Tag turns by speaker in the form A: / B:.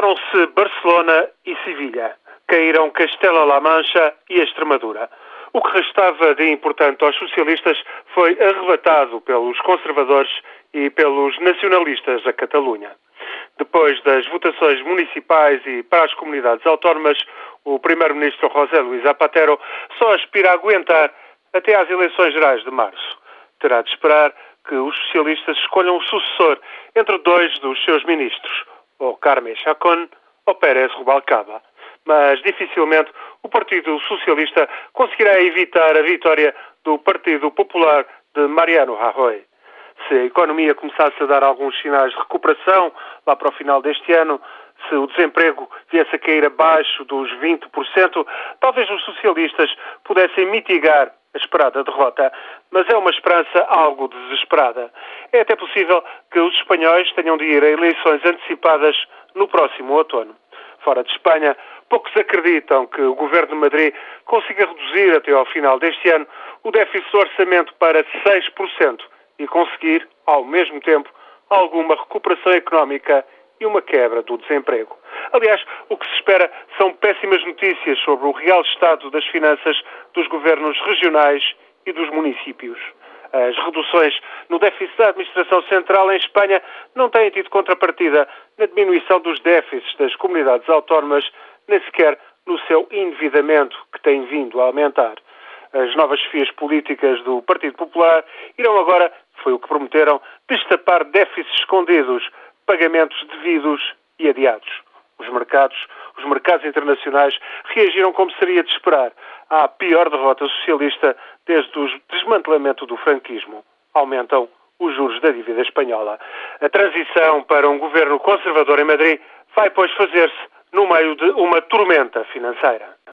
A: Foram-se Barcelona e Sevilha. Caíram Castela-La Mancha e Extremadura. O que restava de importante aos socialistas foi arrebatado pelos conservadores e pelos nacionalistas da Catalunha. Depois das votações municipais e para as comunidades autónomas, o primeiro-ministro José Luís Zapatero só aspira a aguentar até às eleições gerais de março. Terá de esperar que os socialistas escolham o sucessor entre dois dos seus ministros, ou Carme Chacón ou Pérez Rubalcaba. Mas dificilmente o Partido Socialista conseguirá evitar a vitória do Partido Popular de Mariano Rajoy. Se a economia começasse a dar alguns sinais de recuperação lá para o final deste ano, se o desemprego viesse a cair abaixo dos 20%, talvez os socialistas pudessem mitigar a esperada derrota, mas é uma esperança algo desesperada. É até possível que os espanhóis tenham de ir a eleições antecipadas no próximo outono. Fora de Espanha, poucos acreditam que o Governo de Madrid consiga reduzir até ao final deste ano o déficit do orçamento para 6% e conseguir, ao mesmo tempo, alguma recuperação económica e uma quebra do desemprego. Aliás, o que se espera são péssimas notícias sobre o real estado das finanças dos governos regionais e dos municípios. As reduções no déficit da administração central em Espanha não têm tido contrapartida na diminuição dos déficits das comunidades autónomas, nem sequer no seu endividamento, que tem vindo a aumentar. As novas chefias políticas do Partido Popular irão agora, foi o que prometeram, destapar déficits escondidos, pagamentos devidos e adiados. Os mercados, os mercados internacionais reagiram como seria de esperar à pior derrota socialista desde o desmantelamento do franquismo. Aumentam os juros da dívida espanhola. A transição para um governo conservador em Madrid vai, pois, fazer-se no meio de uma tormenta financeira.